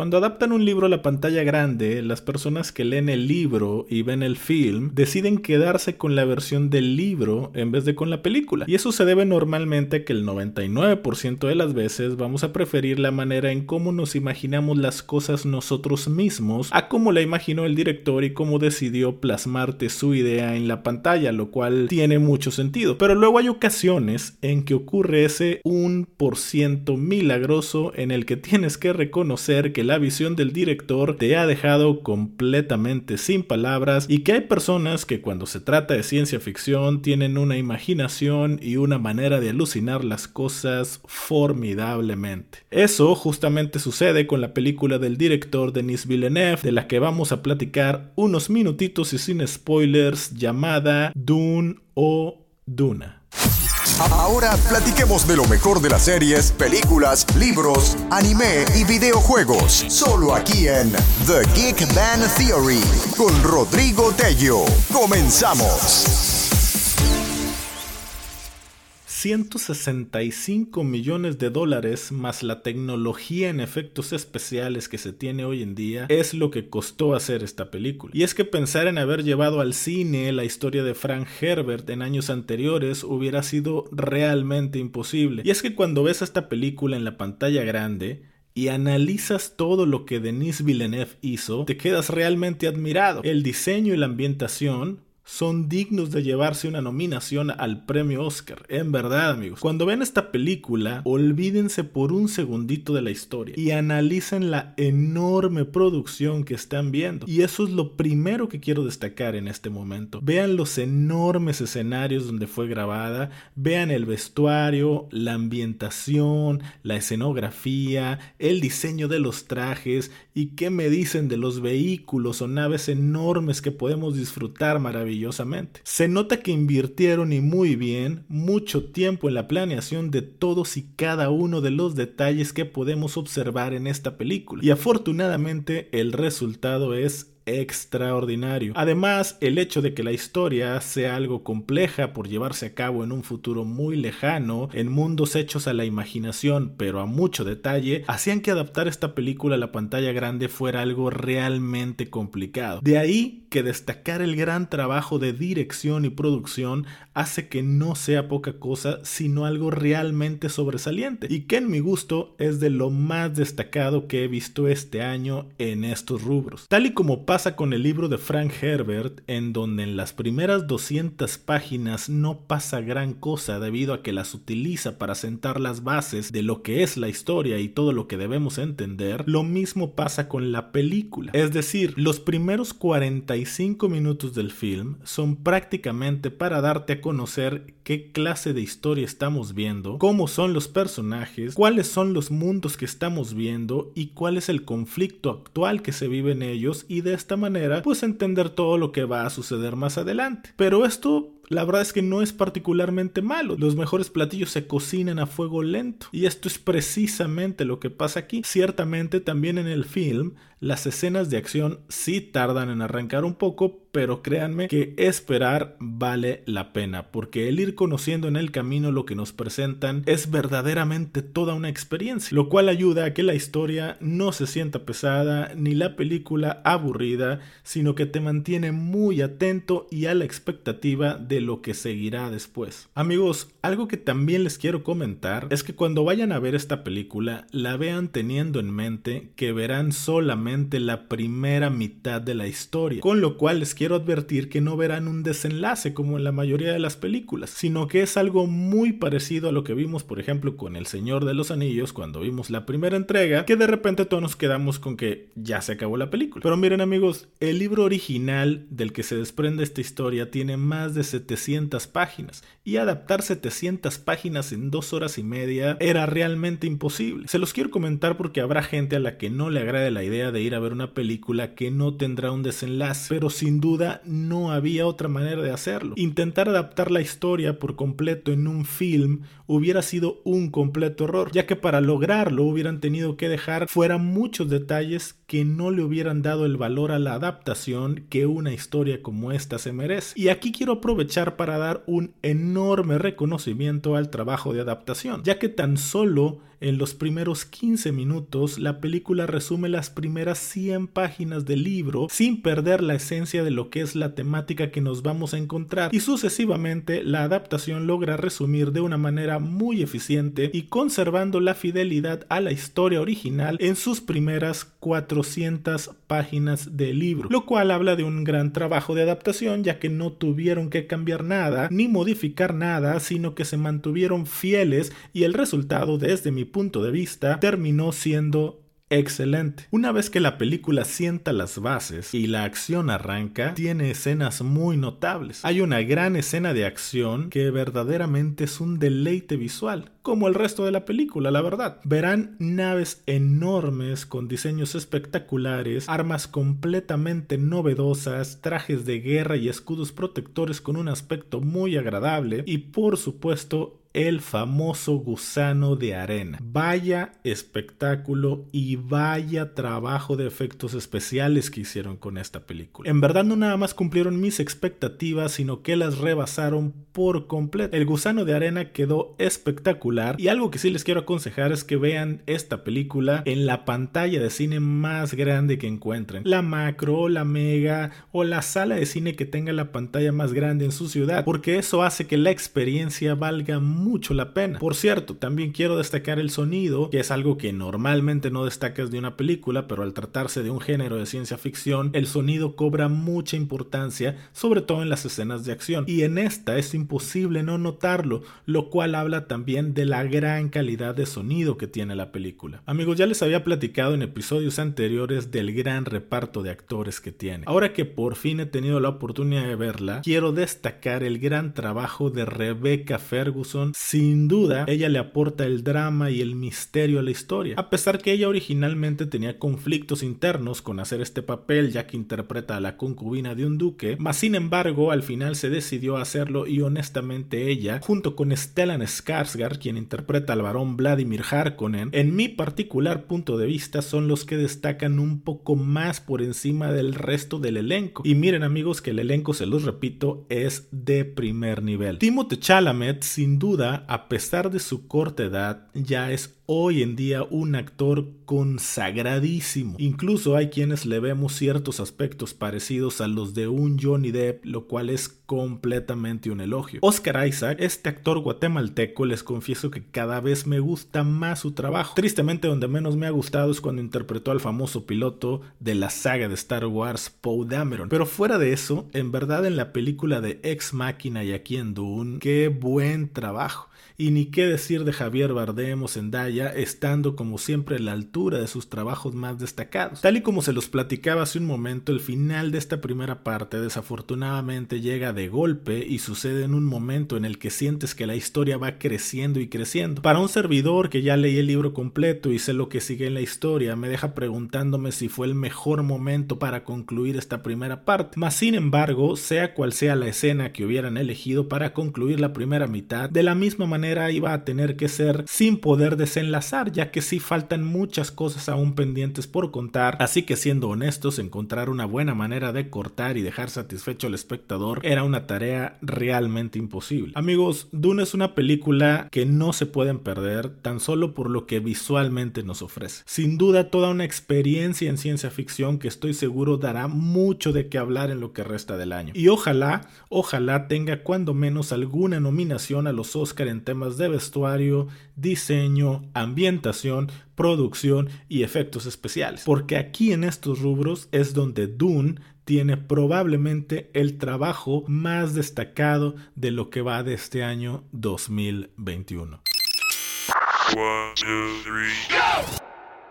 Cuando adaptan un libro a la pantalla grande, las personas que leen el libro y ven el film deciden quedarse con la versión del libro en vez de con la película. Y eso se debe normalmente a que el 99% de las veces vamos a preferir la manera en cómo nos imaginamos las cosas nosotros mismos a cómo la imaginó el director y cómo decidió plasmarte su idea en la pantalla, lo cual tiene mucho sentido. Pero luego hay ocasiones en que ocurre ese 1% milagroso en el que tienes que reconocer que la visión del director te ha dejado completamente sin palabras y que hay personas que cuando se trata de ciencia ficción tienen una imaginación y una manera de alucinar las cosas formidablemente. Eso justamente sucede con la película del director Denis Villeneuve, de la que vamos a platicar unos minutitos y sin spoilers, llamada Dune o Duna. Ahora platiquemos de lo mejor de las series, películas, libros, anime y videojuegos. Solo aquí en The Geek Man Theory con Rodrigo Tello. Comenzamos. 165 millones de dólares más la tecnología en efectos especiales que se tiene hoy en día es lo que costó hacer esta película. Y es que pensar en haber llevado al cine la historia de Frank Herbert en años anteriores hubiera sido realmente imposible. Y es que cuando ves esta película en la pantalla grande, y analizas todo lo que Denis Villeneuve hizo, te quedas realmente admirado. El diseño y la ambientación son dignos de llevarse una nominación al premio Oscar. En verdad, amigos. Cuando ven esta película, olvídense por un segundito de la historia y analicen la enorme producción que están viendo. Y eso es lo primero que quiero destacar en este momento. Vean los enormes escenarios donde fue grabada, vean el vestuario, la ambientación, la escenografía, el diseño de los trajes y qué me dicen de los vehículos o naves enormes que podemos disfrutar maravillosamente se nota que invirtieron y muy bien mucho tiempo en la planeación de todos y cada uno de los detalles que podemos observar en esta película. Y afortunadamente el resultado es extraordinario. Además, el hecho de que la historia sea algo compleja por llevarse a cabo en un futuro muy lejano, en mundos hechos a la imaginación pero a mucho detalle, hacían que adaptar esta película a la pantalla grande fuera algo realmente complicado. De ahí que destacar el gran trabajo de dirección y producción hace que no sea poca cosa, sino algo realmente sobresaliente, y que en mi gusto es de lo más destacado que he visto este año en estos rubros. Tal y como pasa con el libro de Frank Herbert, en donde en las primeras 200 páginas no pasa gran cosa debido a que las utiliza para sentar las bases de lo que es la historia y todo lo que debemos entender, lo mismo pasa con la película. Es decir, los primeros 45 minutos del film son prácticamente para darte a conocer qué clase de historia estamos viendo, cómo son los personajes, cuáles son los mundos que estamos viendo y cuál es el conflicto actual que se vive en ellos y de esta manera pues entender todo lo que va a suceder más adelante. Pero esto la verdad es que no es particularmente malo. Los mejores platillos se cocinan a fuego lento. Y esto es precisamente lo que pasa aquí. Ciertamente también en el film las escenas de acción sí tardan en arrancar un poco, pero créanme que esperar vale la pena, porque el ir conociendo en el camino lo que nos presentan es verdaderamente toda una experiencia, lo cual ayuda a que la historia no se sienta pesada ni la película aburrida, sino que te mantiene muy atento y a la expectativa de lo que seguirá después. Amigos, algo que también les quiero comentar es que cuando vayan a ver esta película, la vean teniendo en mente que verán solamente la primera mitad de la historia, con lo cual les quiero advertir que no verán un desenlace como en la mayoría de las películas, sino que es algo muy parecido a lo que vimos por ejemplo con El Señor de los Anillos cuando vimos la primera entrega, que de repente todos nos quedamos con que ya se acabó la película. Pero miren amigos, el libro original del que se desprende esta historia tiene más de 700 páginas y adaptar 700 páginas en dos horas y media era realmente imposible. Se los quiero comentar porque habrá gente a la que no le agrade la idea de ir a ver una película que no tendrá un desenlace, pero sin duda no había otra manera de hacerlo. Intentar adaptar la historia por completo en un film hubiera sido un completo error, ya que para lograrlo hubieran tenido que dejar fuera muchos detalles que no le hubieran dado el valor a la adaptación que una historia como esta se merece. Y aquí quiero aprovechar para dar un enorme reconocimiento al trabajo de adaptación, ya que tan solo en los primeros 15 minutos, la película resume las primeras 100 páginas del libro sin perder la esencia de lo que es la temática que nos vamos a encontrar y sucesivamente la adaptación logra resumir de una manera muy eficiente y conservando la fidelidad a la historia original en sus primeras 400 páginas del libro, lo cual habla de un gran trabajo de adaptación ya que no tuvieron que cambiar nada ni modificar nada, sino que se mantuvieron fieles y el resultado desde mi punto de vista terminó siendo excelente. Una vez que la película sienta las bases y la acción arranca, tiene escenas muy notables. Hay una gran escena de acción que verdaderamente es un deleite visual, como el resto de la película, la verdad. Verán naves enormes con diseños espectaculares, armas completamente novedosas, trajes de guerra y escudos protectores con un aspecto muy agradable y por supuesto el famoso gusano de arena. Vaya espectáculo y vaya trabajo de efectos especiales que hicieron con esta película. En verdad no nada más cumplieron mis expectativas, sino que las rebasaron por completo. El gusano de arena quedó espectacular y algo que sí les quiero aconsejar es que vean esta película en la pantalla de cine más grande que encuentren. La macro, la mega o la sala de cine que tenga la pantalla más grande en su ciudad, porque eso hace que la experiencia valga mucho la pena. Por cierto, también quiero destacar el sonido, que es algo que normalmente no destacas de una película, pero al tratarse de un género de ciencia ficción, el sonido cobra mucha importancia, sobre todo en las escenas de acción. Y en esta es imposible no notarlo, lo cual habla también de la gran calidad de sonido que tiene la película. Amigos, ya les había platicado en episodios anteriores del gran reparto de actores que tiene. Ahora que por fin he tenido la oportunidad de verla, quiero destacar el gran trabajo de Rebecca Ferguson sin duda, ella le aporta el drama y el misterio a la historia, a pesar que ella originalmente tenía conflictos internos con hacer este papel ya que interpreta a la concubina de un duque, mas sin embargo al final se decidió hacerlo y honestamente ella, junto con Stellan Skarsgård, quien interpreta al varón Vladimir Harkonnen, en mi particular punto de vista son los que destacan un poco más por encima del resto del elenco. Y miren amigos que el elenco, se los repito, es de primer nivel. Timothée Chalamet sin duda a pesar de su corta edad, ya es hoy en día un actor consagradísimo. Incluso hay quienes le vemos ciertos aspectos parecidos a los de un Johnny Depp, lo cual es completamente un elogio. Oscar Isaac, este actor guatemalteco, les confieso que cada vez me gusta más su trabajo. Tristemente donde menos me ha gustado es cuando interpretó al famoso piloto de la saga de Star Wars, Poe Dameron. Pero fuera de eso, en verdad en la película de Ex Máquina y aquí en Dune, qué buen trabajo. Y ni qué decir de Javier Bardem o Zendaya, estando como siempre a la altura de sus trabajos más destacados. Tal y como se los platicaba hace un momento, el final de esta primera parte desafortunadamente llega de golpe y sucede en un momento en el que sientes que la historia va creciendo y creciendo. Para un servidor que ya leí el libro completo y sé lo que sigue en la historia, me deja preguntándome si fue el mejor momento para concluir esta primera parte. Mas sin embargo, sea cual sea la escena que hubieran elegido para concluir la primera mitad, de la misma manera iba a tener que ser sin poder desenlazar, ya que sí faltan muchas cosas aún pendientes por contar, así que siendo honestos, encontrar una buena manera de cortar y dejar satisfecho al espectador era una tarea realmente imposible. Amigos, Dune es una película que no se pueden perder tan solo por lo que visualmente nos ofrece. Sin duda toda una experiencia en ciencia ficción que estoy seguro dará mucho de qué hablar en lo que resta del año. Y ojalá, ojalá tenga cuando menos alguna nominación a los Oscar en temas de vestuario, diseño, ambientación, producción y efectos especiales. Porque aquí en estos rubros es donde Dune tiene probablemente el trabajo más destacado de lo que va de este año 2021.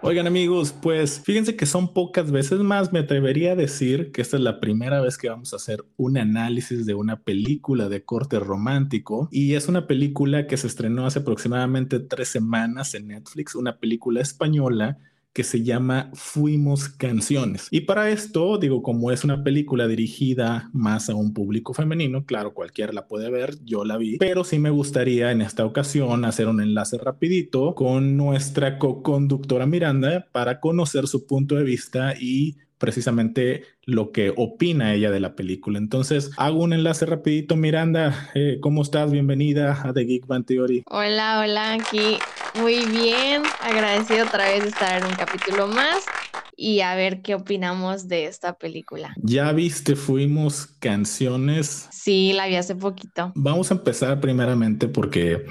Oigan amigos, pues fíjense que son pocas veces más, me atrevería a decir que esta es la primera vez que vamos a hacer un análisis de una película de corte romántico. Y es una película que se estrenó hace aproximadamente tres semanas en Netflix, una película española que se llama Fuimos Canciones. Y para esto, digo, como es una película dirigida más a un público femenino, claro, cualquiera la puede ver, yo la vi, pero sí me gustaría en esta ocasión hacer un enlace rapidito con nuestra co-conductora Miranda para conocer su punto de vista y precisamente lo que opina ella de la película. Entonces, hago un enlace rapidito. Miranda, eh, ¿cómo estás? Bienvenida a The Geek Band Theory. Hola, hola, aquí muy bien. Agradecido otra vez de estar en un capítulo más y a ver qué opinamos de esta película. Ya viste, fuimos canciones. Sí, la vi hace poquito. Vamos a empezar primeramente porque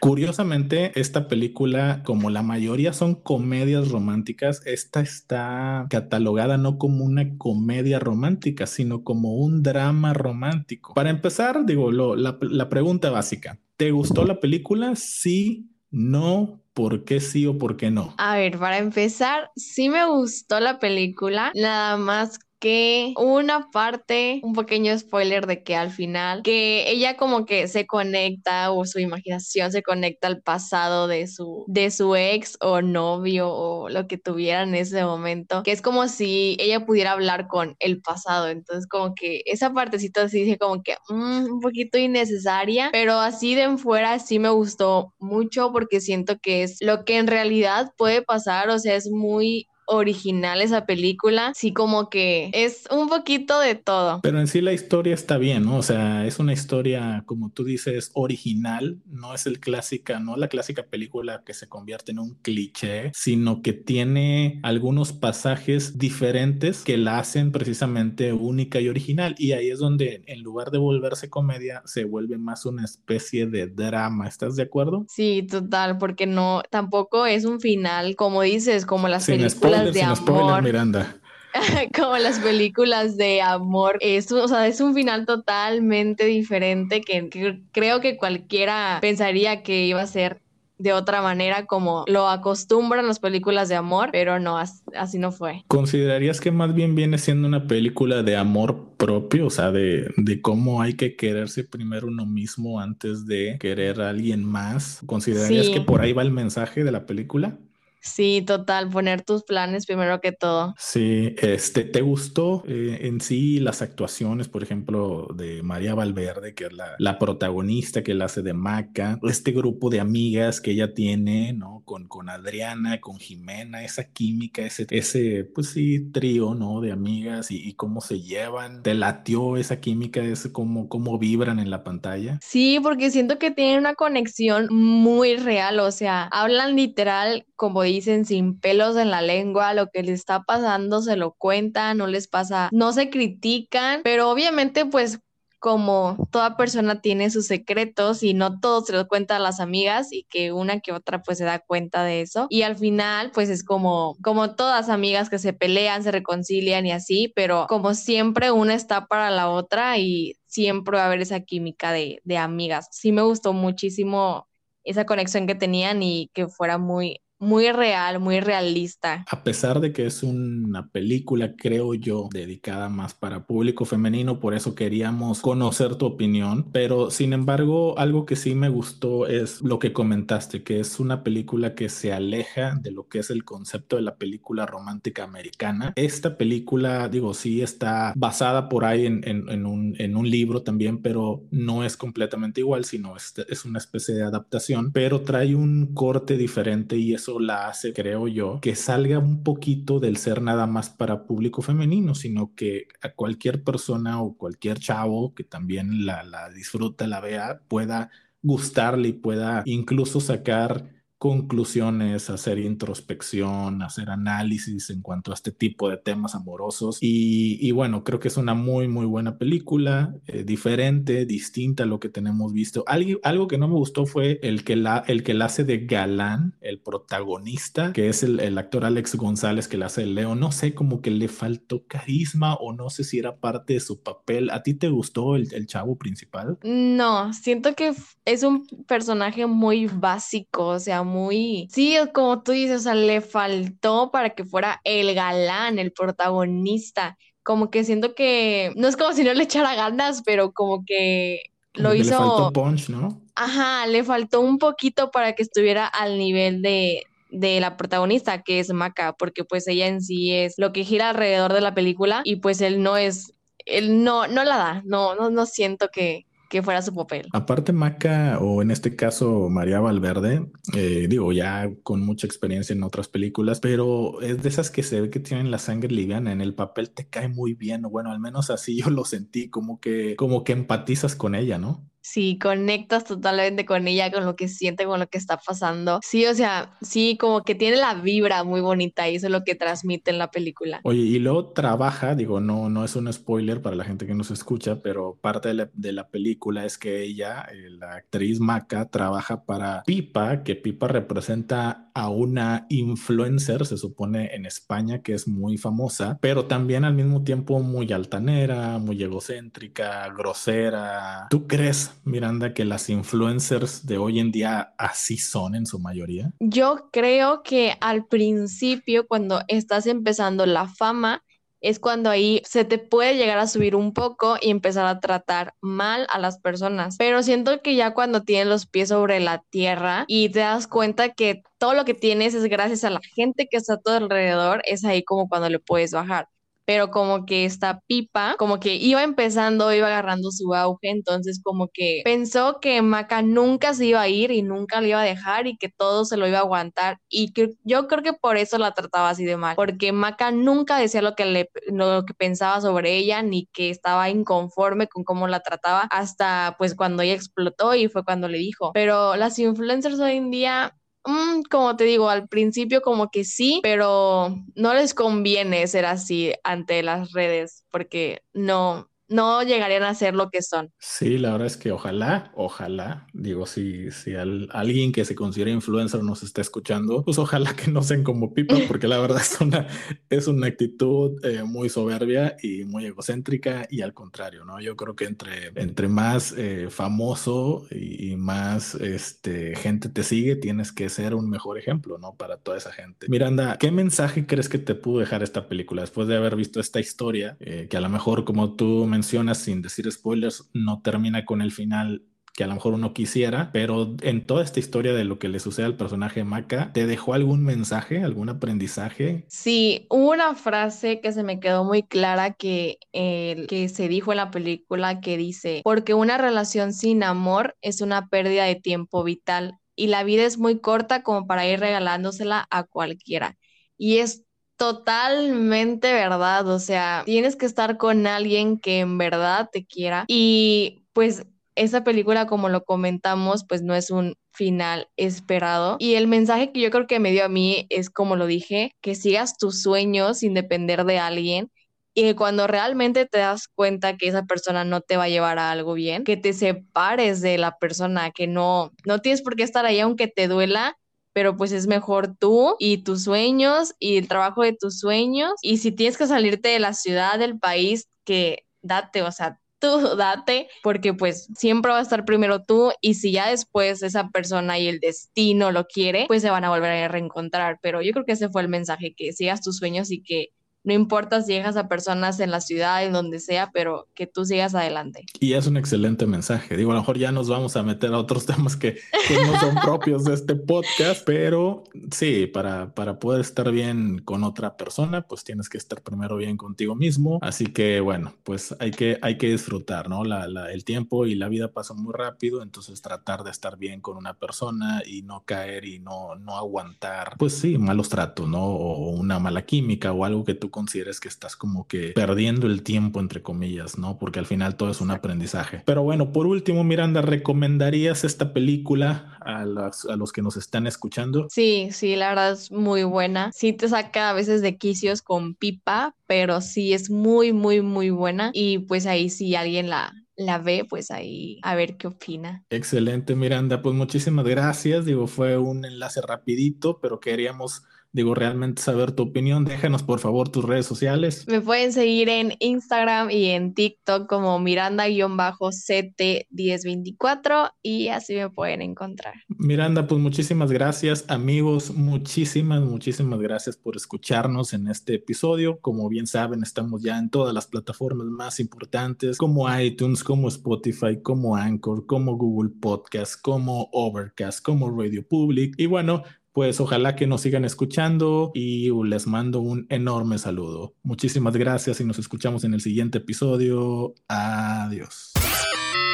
curiosamente esta película, como la mayoría son comedias románticas, esta está catalogada no como una comedia romántica, sino como un drama romántico. Para empezar, digo, la, la pregunta básica, ¿te gustó la película? Sí, no, ¿Por qué sí o por qué no? A ver, para empezar, sí me gustó la película, nada más que una parte, un pequeño spoiler de que al final, que ella como que se conecta o su imaginación se conecta al pasado de su, de su ex o novio o lo que tuviera en ese momento, que es como si ella pudiera hablar con el pasado. Entonces como que esa partecita sí dice como que mm, un poquito innecesaria, pero así de en fuera sí me gustó mucho porque siento que es lo que en realidad puede pasar, o sea, es muy original esa película, sí como que es un poquito de todo. Pero en sí la historia está bien, ¿no? O sea, es una historia, como tú dices, original, no es el clásica, no la clásica película que se convierte en un cliché, sino que tiene algunos pasajes diferentes que la hacen precisamente única y original. Y ahí es donde en lugar de volverse comedia, se vuelve más una especie de drama. ¿Estás de acuerdo? Sí, total, porque no, tampoco es un final, como dices, como las películas de amor. Miranda. como las películas de amor. Es, o sea, es un final totalmente diferente que, que, creo que cualquiera pensaría que iba a ser de otra manera como lo acostumbran las películas de amor, pero no, así no fue. ¿Considerarías que más bien viene siendo una película de amor propio? O sea, de, de cómo hay que quererse primero uno mismo antes de querer a alguien más. ¿Considerarías que por ahí va el mensaje de la película? Sí, total, poner tus planes primero que todo. Sí, este, ¿te gustó eh, en sí las actuaciones, por ejemplo, de María Valverde, que es la, la, protagonista que la hace de Maca, este grupo de amigas que ella tiene, ¿no? Con, con Adriana, con Jimena, esa química, ese, ese, pues sí, trío, ¿no? De amigas y, y cómo se llevan. ¿Te latió esa química, ese cómo, cómo vibran en la pantalla? Sí, porque siento que tienen una conexión muy real, o sea, hablan literal como dicen, sin pelos en la lengua, lo que les está pasando se lo cuentan, no les pasa, no se critican, pero obviamente pues como toda persona tiene sus secretos y no todos se los cuentan a las amigas y que una que otra pues se da cuenta de eso y al final pues es como como todas amigas que se pelean, se reconcilian y así, pero como siempre una está para la otra y siempre va a haber esa química de, de amigas. Sí me gustó muchísimo esa conexión que tenían y que fuera muy muy real, muy realista. A pesar de que es una película, creo yo, dedicada más para público femenino, por eso queríamos conocer tu opinión, pero sin embargo, algo que sí me gustó es lo que comentaste, que es una película que se aleja de lo que es el concepto de la película romántica americana. Esta película, digo, sí está basada por ahí en, un, en un, libro también, pero no es completamente igual, sino es, es una especie de adaptación, pero trae un corte diferente y eso la hace, creo yo, que salga un poquito del ser nada más para público femenino, sino que a cualquier persona o cualquier chavo que también la, la disfruta, la vea, pueda gustarle y pueda incluso sacar conclusiones, hacer introspección, hacer análisis en cuanto a este tipo de temas amorosos. Y, bueno, creo que es una muy, muy buena película, eh, diferente, distinta a lo que tenemos visto. Algo, que no me gustó fue el que, la, el que la hace de galán, el protagonista, que es el, actor Alex González que la hace de Leo. No sé, como que le faltó carisma o no sé si era parte de su papel. ¿A ti te gustó el, el chavo principal? No, siento que es un personaje muy básico, o sea, muy, sí, como tú dices, o sea, le faltó para que fuera el galán, el protagonista. Como que siento que, no es como si no le echara ganas, pero como que lo hizo. Le faltó punch, ¿no? Ajá, le faltó un poquito para que estuviera al nivel de, de la protagonista, que es Maca, porque pues ella en sí es lo que gira alrededor de la película y pues él no es, él no, no la da, no, no, no siento que, que fuera su papel. Aparte, Maca, o en este caso María Valverde, eh, digo, ya con mucha experiencia en otras películas, pero es de esas que se ve que tienen la sangre liviana. En el papel te cae muy bien, bueno, al menos así yo lo sentí, como que, como que empatizas con ella, ¿no? Sí, conectas totalmente con ella, con lo que siente, con lo que está pasando. Sí, o sea, sí, como que tiene la vibra muy bonita y eso es lo que transmite en la película. Oye, y luego trabaja, digo, no, no es un spoiler para la gente que nos escucha, pero parte de la, de la película es que ella, eh, la actriz Maca, trabaja para Pipa, que Pipa representa a una influencer, se supone en España, que es muy famosa, pero también al mismo tiempo muy altanera, muy egocéntrica, grosera. ¿Tú crees? Miranda, que las influencers de hoy en día así son en su mayoría? Yo creo que al principio, cuando estás empezando la fama, es cuando ahí se te puede llegar a subir un poco y empezar a tratar mal a las personas. Pero siento que ya cuando tienes los pies sobre la tierra y te das cuenta que todo lo que tienes es gracias a la gente que está a tu alrededor, es ahí como cuando le puedes bajar pero como que esta pipa, como que iba empezando, iba agarrando su auge, entonces como que pensó que Maca nunca se iba a ir y nunca le iba a dejar y que todo se lo iba a aguantar y que yo creo que por eso la trataba así de mal, porque Maca nunca decía lo que le lo que pensaba sobre ella ni que estaba inconforme con cómo la trataba hasta pues cuando ella explotó y fue cuando le dijo, pero las influencers hoy en día Mm, como te digo, al principio como que sí, pero no les conviene ser así ante las redes porque no, no llegarían a ser lo que son. Sí, la verdad es que ojalá, ojalá, digo, si, si alguien que se considera influencer nos está escuchando, pues ojalá que no sean como Pipa, porque la verdad es una, es una actitud eh, muy soberbia y muy egocéntrica y al contrario, ¿no? Yo creo que entre, entre más eh, famoso y, más este, gente te sigue, tienes que ser un mejor ejemplo, ¿no? Para toda esa gente. Miranda, ¿qué mensaje crees que te pudo dejar esta película después de haber visto esta historia? Eh, que a lo mejor, como tú mencionaste, sin decir spoilers, no termina con el final que a lo mejor uno quisiera, pero en toda esta historia de lo que le sucede al personaje Maca, ¿te dejó algún mensaje, algún aprendizaje? Sí, hubo una frase que se me quedó muy clara que, que se dijo en la película que dice, porque una relación sin amor es una pérdida de tiempo vital y la vida es muy corta como para ir regalándosela a cualquiera. Y es totalmente verdad, o sea, tienes que estar con alguien que en verdad te quiera y pues esa película, como lo comentamos, pues no es un final esperado. Y el mensaje que yo creo que me dio a mí es, como lo dije, que sigas tus sueños sin depender de alguien. Y que cuando realmente te das cuenta que esa persona no te va a llevar a algo bien, que te separes de la persona, que no, no tienes por qué estar ahí aunque te duela, pero pues es mejor tú y tus sueños y el trabajo de tus sueños. Y si tienes que salirte de la ciudad, del país, que date, o sea, tú date, porque pues siempre va a estar primero tú y si ya después esa persona y el destino lo quiere, pues se van a volver a reencontrar. Pero yo creo que ese fue el mensaje, que sigas tus sueños y que no importa si llegas a personas en la ciudad, en donde sea, pero que tú sigas adelante. Y es un excelente mensaje. Digo, a lo mejor ya nos vamos a meter a otros temas que, no son propios de este podcast, pero sí, para, para poder estar bien con otra persona, pues tienes que estar primero bien contigo mismo. Así que bueno, pues hay que, hay que disfrutar, ¿no? La, el tiempo y la vida pasan muy rápido, entonces tratar de estar bien con una persona y no caer y no, no aguantar, pues sí, malos tratos, ¿no? O una mala química o algo que tú consideres que estás como que perdiendo el tiempo, entre comillas, ¿no? Porque al final todo es un aprendizaje. Pero bueno, por último, Miranda, ¿recomendarías esta película a, a los que nos están escuchando? Sí, sí, la verdad es muy buena. Sí te saca a veces de quicios con pipa, pero sí es muy, muy, muy buena. Y pues ahí si alguien la, la ve, pues ahí a ver qué opina. Excelente, Miranda. Pues muchísimas gracias. Digo, fue un enlace rapidito, pero queríamos digo, realmente saber tu opinión. Déjanos por favor tus redes sociales. Me pueden seguir en Instagram y en TikTok como Miranda-CT1024 y así me pueden encontrar. Miranda, pues muchísimas gracias amigos, muchísimas, muchísimas gracias por escucharnos en este episodio. Como bien saben, estamos ya en todas las plataformas más importantes como iTunes, como Spotify, como Anchor, como Google Podcast, como Overcast, como Radio Public. Y bueno, pues ojalá que nos sigan escuchando y les mando un enorme saludo. Muchísimas gracias y nos escuchamos en el siguiente episodio. Adiós.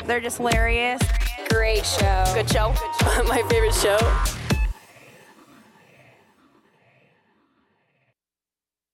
They're just hilarious. Great show. Good show. My favorite show.